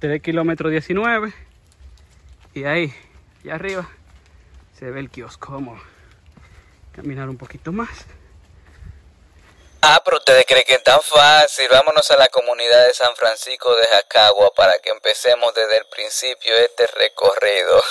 3 kilómetros 19 y ahí, allá arriba, se ve el kiosco. Vamos caminar un poquito más. Ah, pero ustedes creen que es tan fácil. Vámonos a la comunidad de San Francisco de Jacagua para que empecemos desde el principio este recorrido.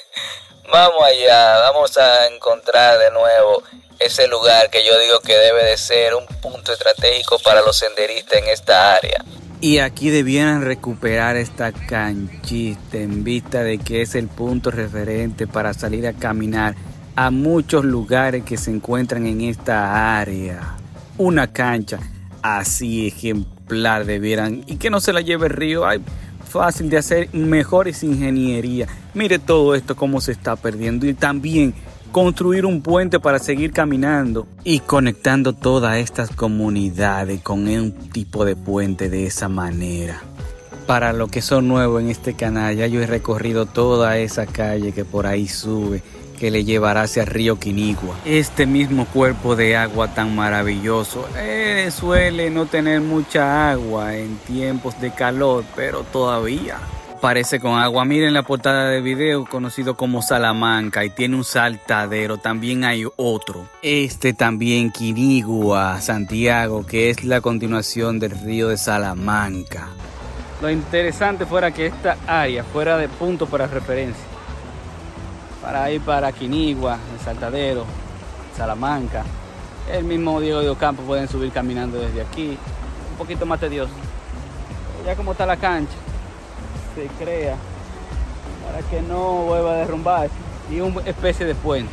vamos allá, vamos a encontrar de nuevo ese lugar que yo digo que debe de ser un punto estratégico para los senderistas en esta área. Y aquí debieran recuperar esta canchita en vista de que es el punto referente para salir a caminar a muchos lugares que se encuentran en esta área. Una cancha así ejemplar debieran y que no se la lleve el río. Ay, fácil de hacer, mejores ingeniería. Mire todo esto cómo se está perdiendo y también construir un puente para seguir caminando y conectando todas estas comunidades con un tipo de puente de esa manera. Para los que son nuevos en este canal, ya yo he recorrido toda esa calle que por ahí sube, que le llevará hacia el río Quinigua. Este mismo cuerpo de agua tan maravilloso eh, suele no tener mucha agua en tiempos de calor, pero todavía Parece con agua. Miren la portada de video conocido como Salamanca y tiene un saltadero. También hay otro. Este también Quinigua, Santiago, que es la continuación del río de Salamanca. Lo interesante fuera que esta área fuera de punto para referencia. Para ir para Quinigua, el Saltadero, Salamanca. El mismo Diego de Ocampo pueden subir caminando desde aquí. Un poquito más tedioso. Ya como está la cancha se crea para que no vuelva a derrumbarse y una especie de puente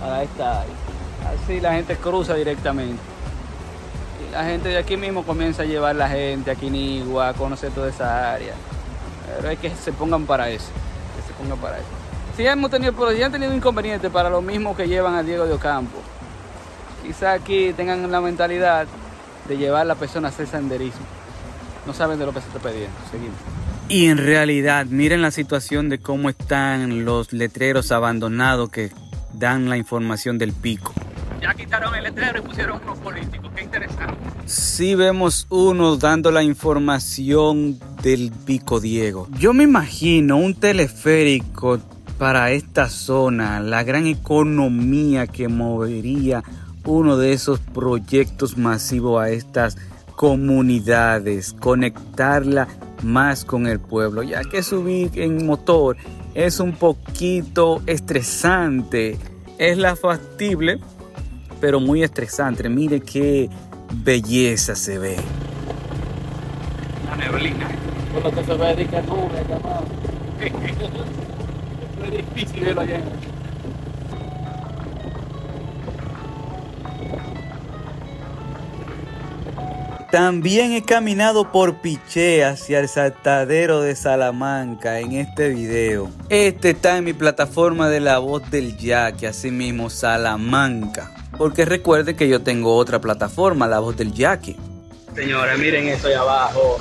para esta área. Así la gente cruza directamente. Y la gente de aquí mismo comienza a llevar la gente a Quinigua, a conocer toda esa área. Pero hay que se pongan para eso. Que se pongan para eso. Si hemos tenido, pero han tenido inconvenientes para lo mismo que llevan a Diego de Ocampo. Quizá aquí tengan la mentalidad de llevar a la persona a hacer senderismo. No saben de lo que se está pidiendo. Seguimos. Y en realidad, miren la situación de cómo están los letreros abandonados que dan la información del pico. Ya quitaron el letrero y pusieron unos políticos, qué interesante. Sí vemos uno dando la información del pico Diego. Yo me imagino un teleférico para esta zona, la gran economía que movería uno de esos proyectos masivos a estas comunidades, conectarla más con el pueblo, ya que subir en motor es un poquito estresante. Es la factible, pero muy estresante. Mire qué belleza se ve. La neblina. Por lo que se ve es difícil verlo allá. También he caminado por Piché hacia el saltadero de Salamanca en este video. Este está en mi plataforma de la voz del Yaque, así mismo Salamanca. Porque recuerde que yo tengo otra plataforma, la voz del Yaque. Señores, miren eso ahí abajo.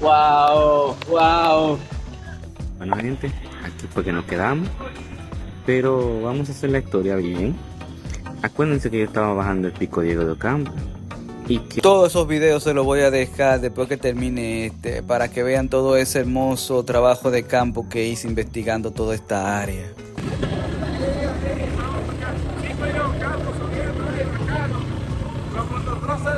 Wow, wow. Bueno gente, aquí fue que nos quedamos. Pero vamos a hacer la historia bien. Acuérdense que yo estaba bajando el pico Diego de Ocampo todos esos videos se los voy a dejar después que termine este para que vean todo ese hermoso trabajo de campo que hice investigando toda esta área.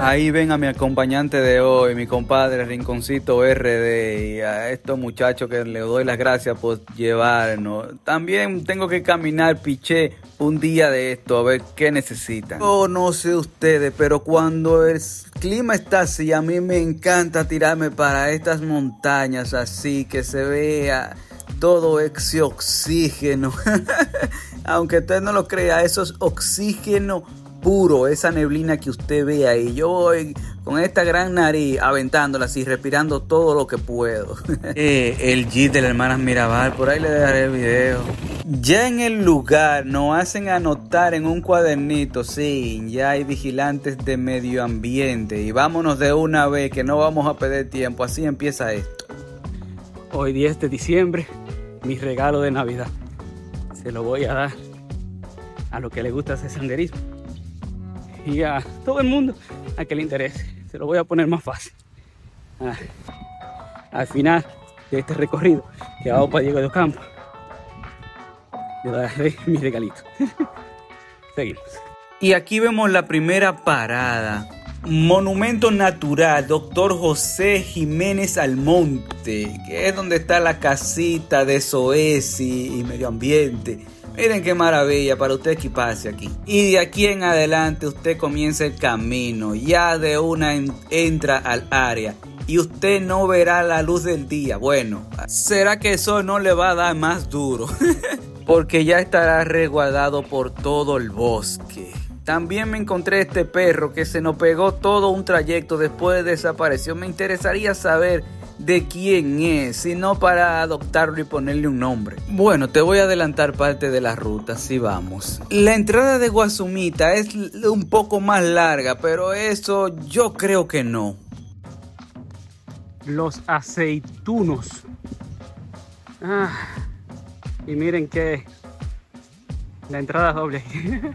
Ahí ven a mi acompañante de hoy, mi compadre Rinconcito RD, y a estos muchachos que le doy las gracias por llevarnos. También tengo que caminar piché un día de esto a ver qué necesitan. Oh, no sé ustedes, pero cuando el clima está así, a mí me encanta tirarme para estas montañas así, que se vea todo ese oxígeno. Aunque usted no lo crea, eso es oxígeno puro, esa neblina que usted ve ahí. Yo voy con esta gran nariz aventándola así, respirando todo lo que puedo. Eh, el Jeep de la hermana Mirabal, por ahí le dejaré el video. Ya en el lugar nos hacen anotar en un cuadernito, sí, ya hay vigilantes de medio ambiente y vámonos de una vez que no vamos a perder tiempo, así empieza esto. Hoy 10 de diciembre, mi regalo de Navidad. Se lo voy a dar a lo que le gusta hacer senderismo y a todo el mundo a que le interese. Se lo voy a poner más fácil. Ah. al final de este recorrido que vamos para Diego de Ocampo. Le daré mi regalito. Seguimos. Y aquí vemos la primera parada. Monumento Natural, Doctor José Jiménez Almonte, que es donde está la casita de Soesi y Medio Ambiente. Miren qué maravilla para usted equiparse aquí. Y de aquí en adelante usted comienza el camino. Ya de una entra al área. Y usted no verá la luz del día. Bueno, ¿será que eso no le va a dar más duro? Porque ya estará resguardado por todo el bosque. También me encontré este perro que se nos pegó todo un trayecto después de desaparición. Me interesaría saber de quién es, sino para adoptarlo y ponerle un nombre. Bueno, te voy a adelantar parte de la ruta, si vamos. La entrada de Guasumita es un poco más larga, pero eso yo creo que no. Los aceitunos. Ah, y miren que la entrada doble.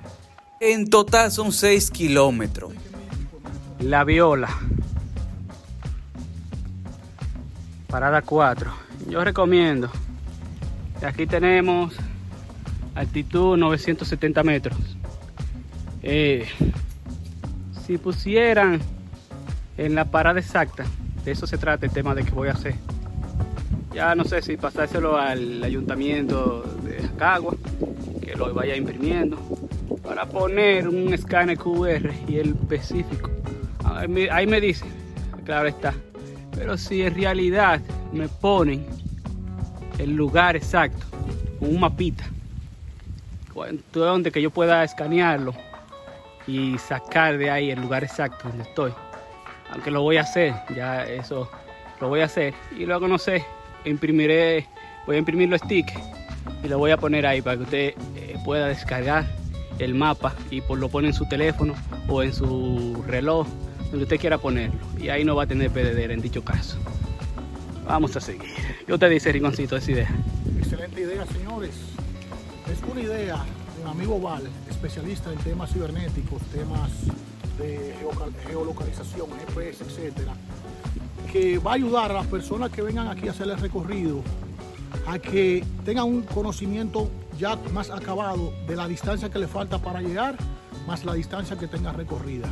en total son 6 kilómetros. La viola. Parada 4. Yo recomiendo. Aquí tenemos altitud 970 metros. Eh, si pusieran en la parada exacta, de eso se trata el tema de que voy a hacer. Ya no sé si pasárselo al ayuntamiento de Jacagua, que lo vaya imprimiendo, para poner un escáner QR y el específico. Ahí me dice, claro está. Pero si en realidad me ponen el lugar exacto, un mapita, donde que yo pueda escanearlo y sacar de ahí el lugar exacto donde estoy. Aunque lo voy a hacer, ya eso lo voy a hacer. Y luego no sé, imprimiré, voy a imprimir los stickers y lo voy a poner ahí para que usted eh, pueda descargar el mapa y pues lo pone en su teléfono o en su reloj donde usted quiera ponerlo. Y ahí no va a tener perdedera en dicho caso. Vamos a seguir. ¿Qué usted dice, Rinconcito, esa idea? Excelente idea, señores. Es una idea de un amigo Val, especialista en temas cibernéticos, temas de geolocalización, GPS, etcétera, que va a ayudar a las personas que vengan aquí a hacer el recorrido a que tengan un conocimiento ya más acabado de la distancia que le falta para llegar, más la distancia que tenga recorrida.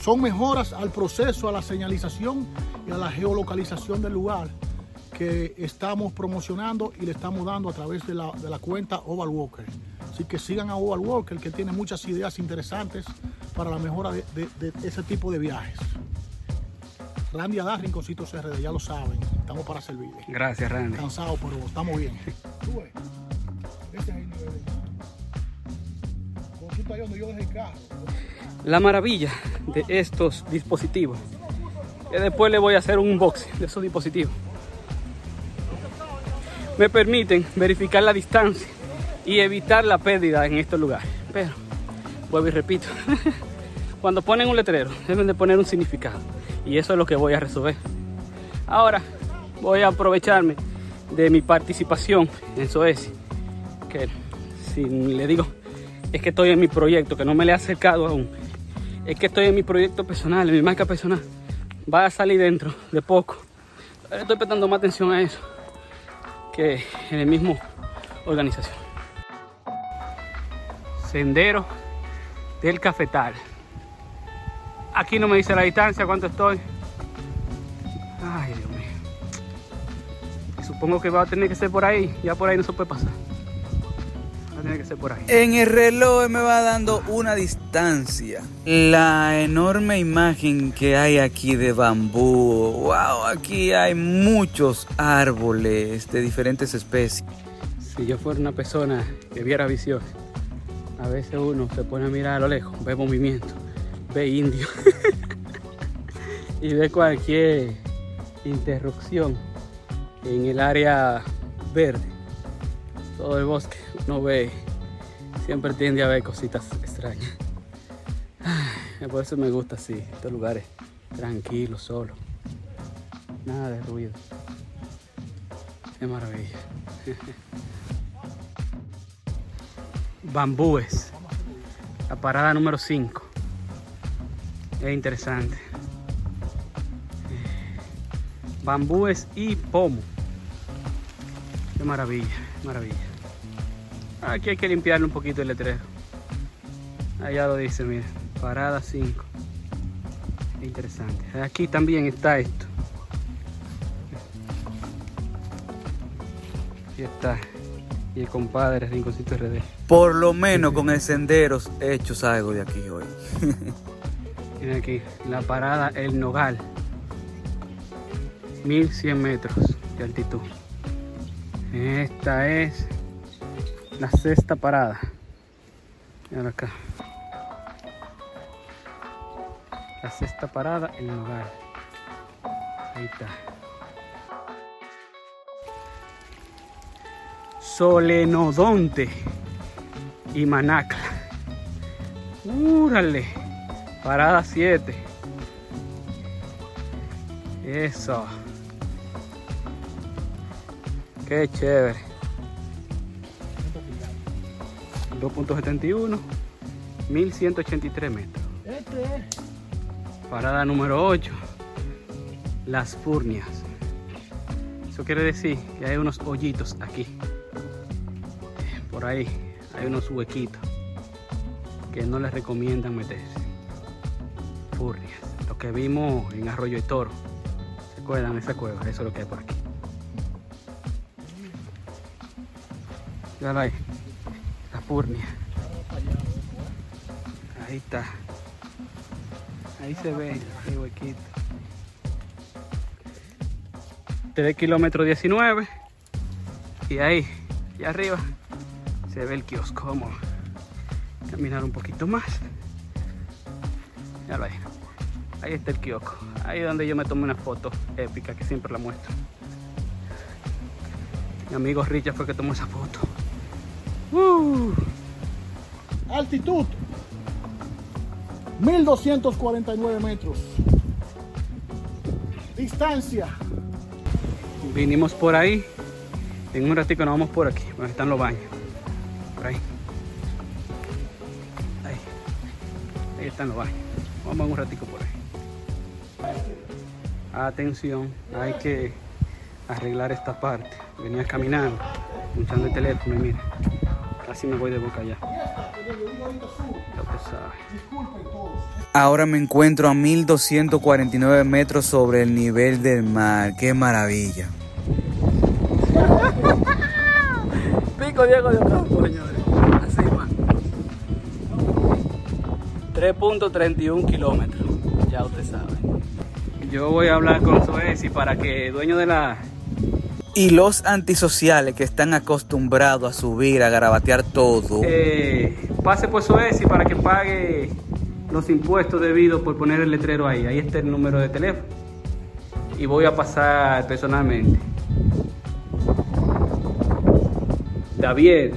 Son mejoras al proceso, a la señalización y a la geolocalización del lugar que estamos promocionando y le estamos dando a través de la, cuenta Oval Walker. Así que sigan a Oval Walker que tiene muchas ideas interesantes para la mejora de, ese tipo de viajes. Randy Adar, Rinconcito CRD, ya lo saben, estamos para servir. Gracias, Randy. Cansado, pero estamos bien. Tú ves, este es el nivel. donde yo dejé el carro la maravilla de estos dispositivos. Y después le voy a hacer un unboxing de esos dispositivos. Me permiten verificar la distancia y evitar la pérdida en estos lugares. Pero, vuelvo y repito, cuando ponen un letrero deben de poner un significado. Y eso es lo que voy a resolver. Ahora voy a aprovecharme de mi participación en SOESI. Que si le digo es que estoy en mi proyecto, que no me le he acercado aún es que estoy en mi proyecto personal, en mi marca personal. Va a salir dentro de poco. estoy prestando más atención a eso que en el mismo organización. Sendero del Cafetal. Aquí no me dice la distancia, cuánto estoy. Ay, Dios mío. supongo que va a tener que ser por ahí. Ya por ahí no se puede pasar. En el reloj me va dando una distancia. La enorme imagen que hay aquí de bambú. Wow, aquí hay muchos árboles de diferentes especies. Si yo fuera una persona que viera visión, a veces uno se pone a mirar a lo lejos, ve movimiento, ve indio y ve cualquier interrupción en el área verde todo el bosque uno ve, siempre tiende a ver cositas extrañas. por eso me gusta así, estos lugares tranquilos, solos. Nada de ruido. Qué maravilla. Bambúes. La parada número 5. Es interesante. bambúes y pomo. Qué maravilla, maravilla. Aquí hay que limpiarle un poquito el letrero. Allá lo dice, mira, parada 5. Interesante. Aquí también está esto. Aquí está. Y el compadre Rinconcito RD. Por lo menos con el senderos hechos algo de aquí hoy. Miren aquí, la parada El Nogal. 1100 metros de altitud. Esta es la sexta parada. Miren acá. La sexta parada El Nogal. Ahí está. Solenodonte y Manacla. ¡Úrale! Parada 7. Eso. Qué chévere. 2.71, 1183 metros. Parada número 8. Las Furnias. Eso quiere decir que hay unos hoyitos aquí. Por ahí hay unos huequitos que no les recomiendan meterse. Furnias. Lo que vimos en Arroyo y Toro. ¿Se acuerdan esa cueva? Eso es lo que hay por aquí. Ya ahí. La Furnia. Ahí está. Ahí se ve el huequito. 3 kilómetros 19. Y ahí, y arriba, se ve el kiosco. Vamos a caminar un poquito más. Ya lo hay. Ahí está el kiosco. Ahí es donde yo me tomé una foto épica que siempre la muestro. Mi amigo Richard fue que tomó esa foto. Uh, Altitud 1249 metros. Distancia vinimos por ahí. En un ratito nos vamos por aquí, están los baños. Por ahí. Ahí. Ahí están los baños. Vamos un ratico por ahí. Atención, hay que arreglar esta parte. Venía caminando, escuchando el teléfono y mira, casi me voy de boca allá. Ahora me encuentro a 1249 metros sobre el nivel del mar. ¡Qué maravilla! Pico Diego de Ocampo, señores. Así va. 3.31 kilómetros. Ya usted sabe. Yo voy a hablar con Suez y para que dueño de la Y los antisociales que están acostumbrados a subir, a garabatear todo. eh, pase por Suez y para que pague los impuestos debidos por poner el letrero ahí. Ahí está el número de teléfono. Y voy a pasar personalmente. David,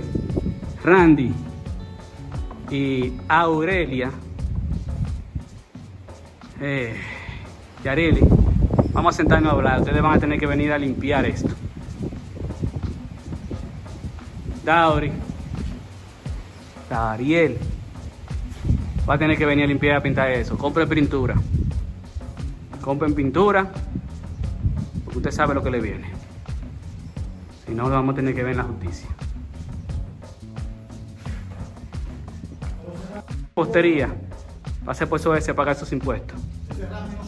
Randy y Aurelia. Eh, Yareli, vamos a sentarnos a hablar. Ustedes van a tener que venir a limpiar esto. Dauri, Ariel, va a tener que venir a limpiar y a pintar eso. Compre pintura. Compren pintura, porque usted sabe lo que le viene. Si no, lo vamos a tener que ver en la justicia. Postería. Pase por eso ese pagar sus impuestos.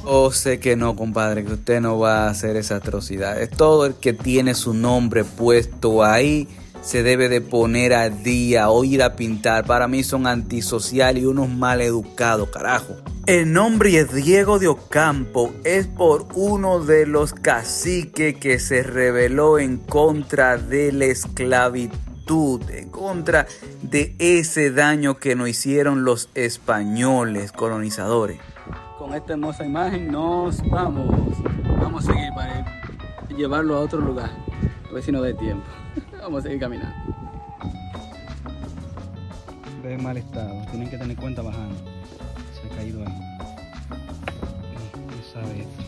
Oh, sé que no, compadre, que usted no va a hacer esa atrocidad. Todo el que tiene su nombre puesto ahí se debe de poner al día o ir a pintar. Para mí son antisociales y unos mal educados, carajo. El nombre es Diego de Ocampo. Es por uno de los caciques que se rebeló en contra de la esclavitud, en contra de ese daño que nos hicieron los españoles colonizadores. Con esta hermosa imagen nos vamos. Vamos a seguir para llevarlo a otro lugar. A ver si nos da tiempo. Vamos a seguir caminando. Ve mal estado. Tienen que tener cuenta bajando. Se ha caído ahí. No sabe esto.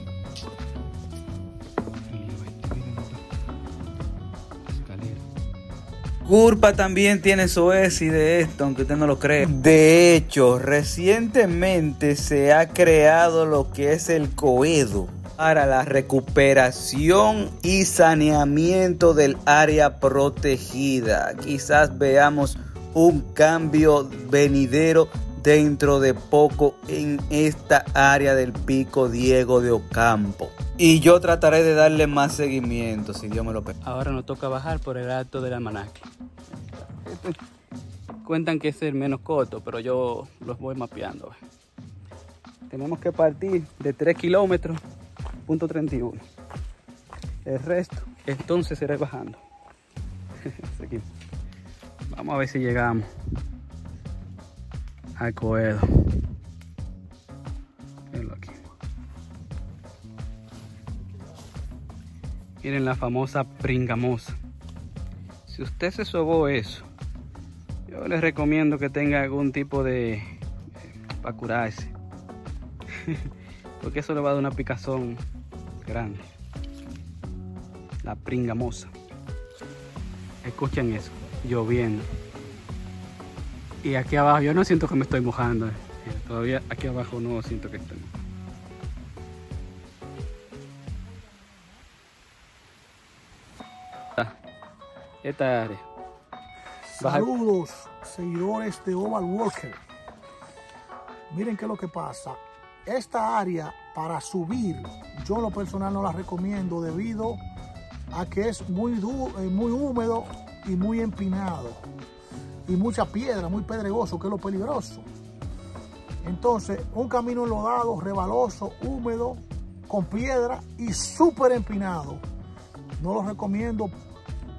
Culpa también tiene y de esto, aunque usted no lo cree. De hecho, recientemente se ha creado lo que es el COEDO, para la recuperación y saneamiento del área protegida. Quizás veamos un cambio venidero dentro de poco en esta área del pico Diego de Ocampo. Y yo trataré de darle más seguimiento, si Dios me lo permite. Ahora nos toca bajar por el alto del almanaque. Cuentan que es el menos corto, pero yo los voy mapeando. Tenemos que partir de 3 kilómetros, punto 31. El resto, entonces será bajando. Vamos a ver si llegamos al Coedo. aquí. Miren la famosa pringamosa. Si usted se sobó eso, yo les recomiendo que tenga algún tipo de eh, para curarse. Porque eso le va a dar una picazón grande. La pringamosa. Escuchen eso, lloviendo. Y aquí abajo, yo no siento que me estoy mojando. Eh. Todavía aquí abajo no siento que estoy mojando. Esta área. Saludos, seguidores de Oval Walker. Miren qué es lo que pasa. Esta área para subir, yo lo personal no la recomiendo debido a que es muy, eh, muy húmedo y muy empinado y mucha piedra, muy pedregoso, que es lo peligroso. Entonces, un camino enlodado, rebaloso, húmedo, con piedra y súper empinado. No lo recomiendo.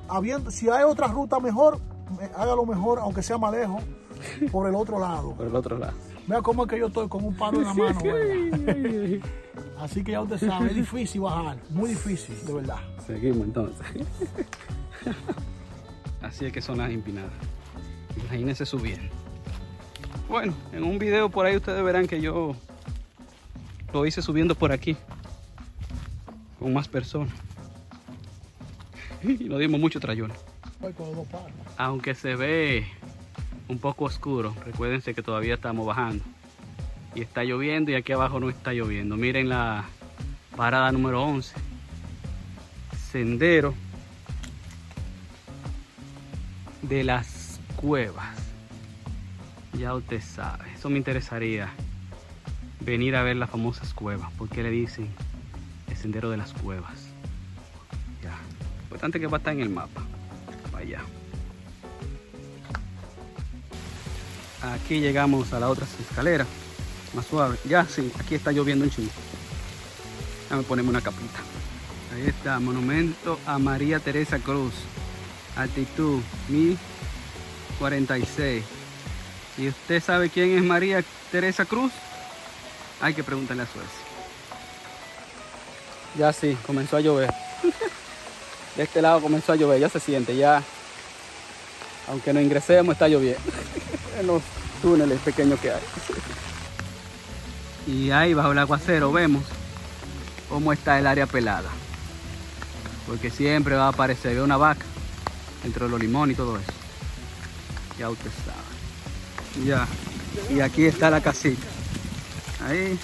Habiendo, si hay otra ruta mejor, hágalo mejor, aunque sea más lejos, por el otro lado. Por el otro lado. Vea cómo es que yo estoy con un palo en la mano. Así que ya usted sabe, es difícil bajar, muy difícil, de verdad. Seguimos entonces. Así es que son las empinadas. Imagínense subir. Bueno, en un video por ahí ustedes verán que yo lo hice subiendo por aquí. Con más personas. Y nos dimos mucho trayón. Aunque se ve un poco oscuro, recuérdense que todavía estamos bajando. Y está lloviendo y aquí abajo no está lloviendo. Miren la parada número 11. Sendero de las cuevas. Ya usted sabe, eso me interesaría. Venir a ver las famosas cuevas. porque le dicen el sendero de las cuevas? Ya. Importante que va a estar en el mapa. Vaya. Aquí llegamos a la otra escalera. Más suave. Ya sí, aquí está lloviendo un chingo. Déjame ponerme una capita. Ahí está, monumento a María Teresa Cruz. Altitud 1000 46. Si usted sabe quién es María Teresa Cruz, hay que preguntarle a Suecia. Ya sí, comenzó a llover. De este lado comenzó a llover, ya se siente, ya. Aunque no ingresemos, está lloviendo. en los túneles pequeños que hay. y ahí bajo el aguacero vemos cómo está el área pelada. Porque siempre va a aparecer una vaca entre los limones y todo eso. Ya usted sabe. Ya. Y aquí está la casita. Ahí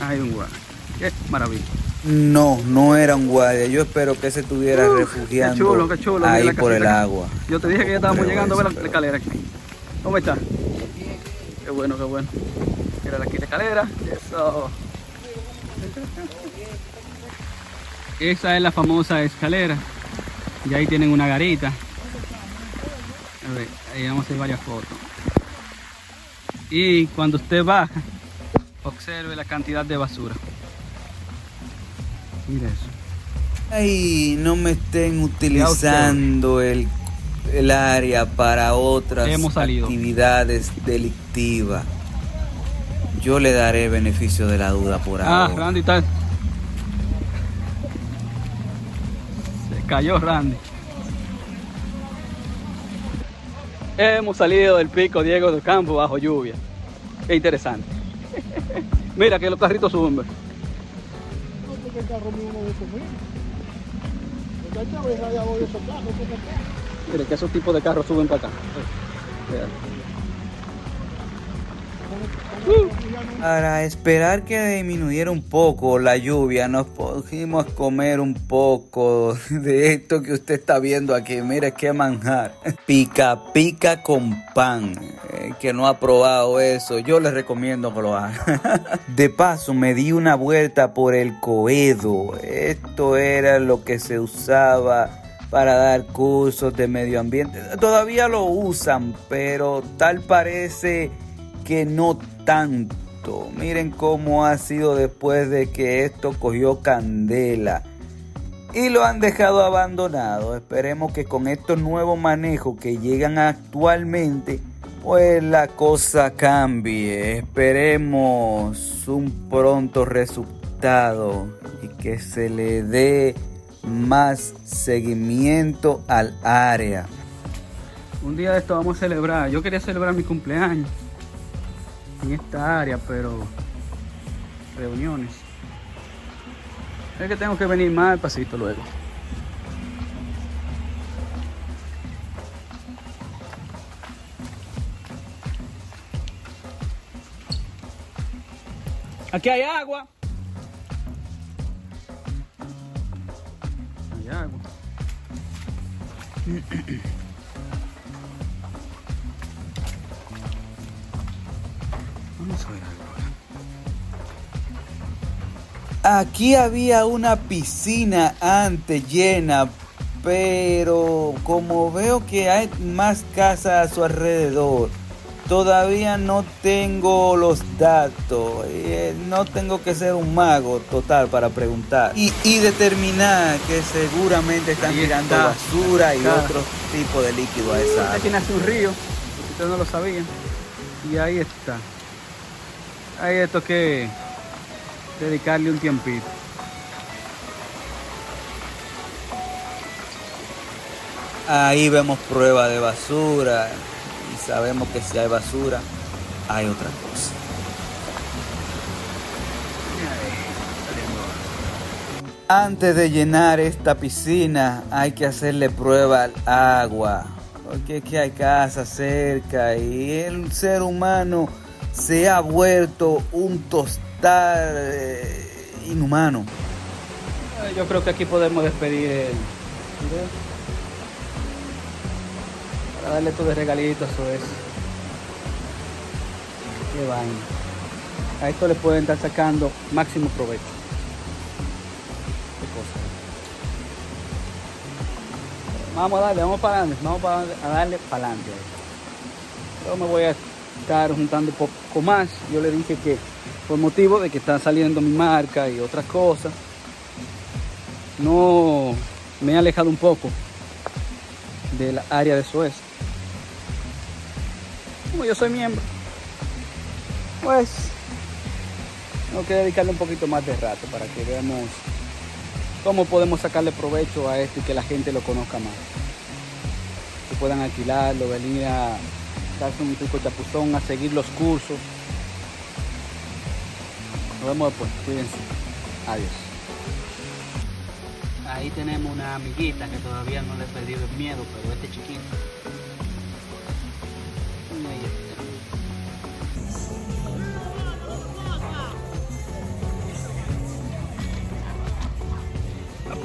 hay un guardia. Qué maravilla. No, no era un guardia. Yo espero que se estuviera refugiando ahí por el agua. Yo te dije que ya estábamos llegando a ver la escalera aquí. ¿Cómo está? Qué bueno, qué bueno. Mira aquí la escalera. Eso. Esa es la famosa escalera. Y ahí tienen una garita. A ver, ahí vamos a hacer varias fotos. Y cuando usted baja, observe la cantidad de basura. Mira eso. Ay, no me estén utilizando el, el área para otras actividades delictivas. Yo le daré beneficio de la duda por ah, ahora. Ah, Randy está. Se cayó Randy. Hemos salido del pico Diego del Campo bajo lluvia. Qué interesante. Mira que los carritos suben. Mira que esos tipos de carros suben para acá. Para esperar que disminuyera un poco la lluvia, nos pudimos comer un poco de esto que usted está viendo aquí. Mire qué manjar. Pica pica con pan. Eh, que no ha probado eso, yo le recomiendo que lo. De paso, me di una vuelta por el coedo. Esto era lo que se usaba para dar cursos de medio ambiente. Todavía lo usan, pero tal parece que no tanto. Miren cómo ha sido después de que esto cogió candela. Y lo han dejado abandonado. Esperemos que con estos nuevos manejos que llegan actualmente, pues la cosa cambie. Esperemos un pronto resultado y que se le dé más seguimiento al área. Un día de esto vamos a celebrar. Yo quería celebrar mi cumpleaños en esta área, pero reuniones. Es que tengo que venir más al pasito luego. Aquí hay agua. Hay agua. Aquí había una piscina antes llena, pero como veo que hay más casas a su alrededor, todavía no tengo los datos. Eh, no tengo que ser un mago total para preguntar y, y determinar que seguramente están tirando basura y otro tipo de líquido a esa Aquí agua. nace un río, si ustedes no lo sabían. Y ahí está. Hay esto que dedicarle un tiempito. Ahí vemos prueba de basura y sabemos que si hay basura, hay otra cosa. Antes de llenar esta piscina hay que hacerle prueba al agua, porque aquí hay casa cerca y el ser humano se ha vuelto un tostar eh, inhumano. Eh, Yo creo que aquí podemos despedir. Para darle todo de regalito, eso es. Qué vaina. A esto le pueden estar sacando máximo provecho. Vamos a darle, vamos para adelante, vamos a darle para adelante. Yo me voy a estar juntando un poco más. Yo le dije que por motivo de que está saliendo mi marca y otras cosas, no me he alejado un poco de la área de Suez. Como yo soy miembro, pues tengo que dedicarle un poquito más de rato para que veamos cómo podemos sacarle provecho a esto y que la gente lo conozca más. Que puedan alquilarlo, venir a darse un pico chapuzón, a seguir los cursos. Nos vemos después, cuídense. Adiós. Ahí tenemos una amiguita que todavía no le he perdido el miedo, pero este chiquito.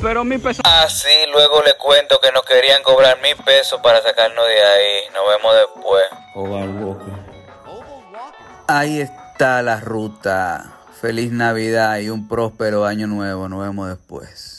Pero mi peso. Ah, sí, luego le cuento que nos querían cobrar mil pesos para sacarnos de ahí. Nos vemos después. Oval Walker. Ahí está la ruta. Feliz Navidad y un próspero año nuevo. Nos vemos después.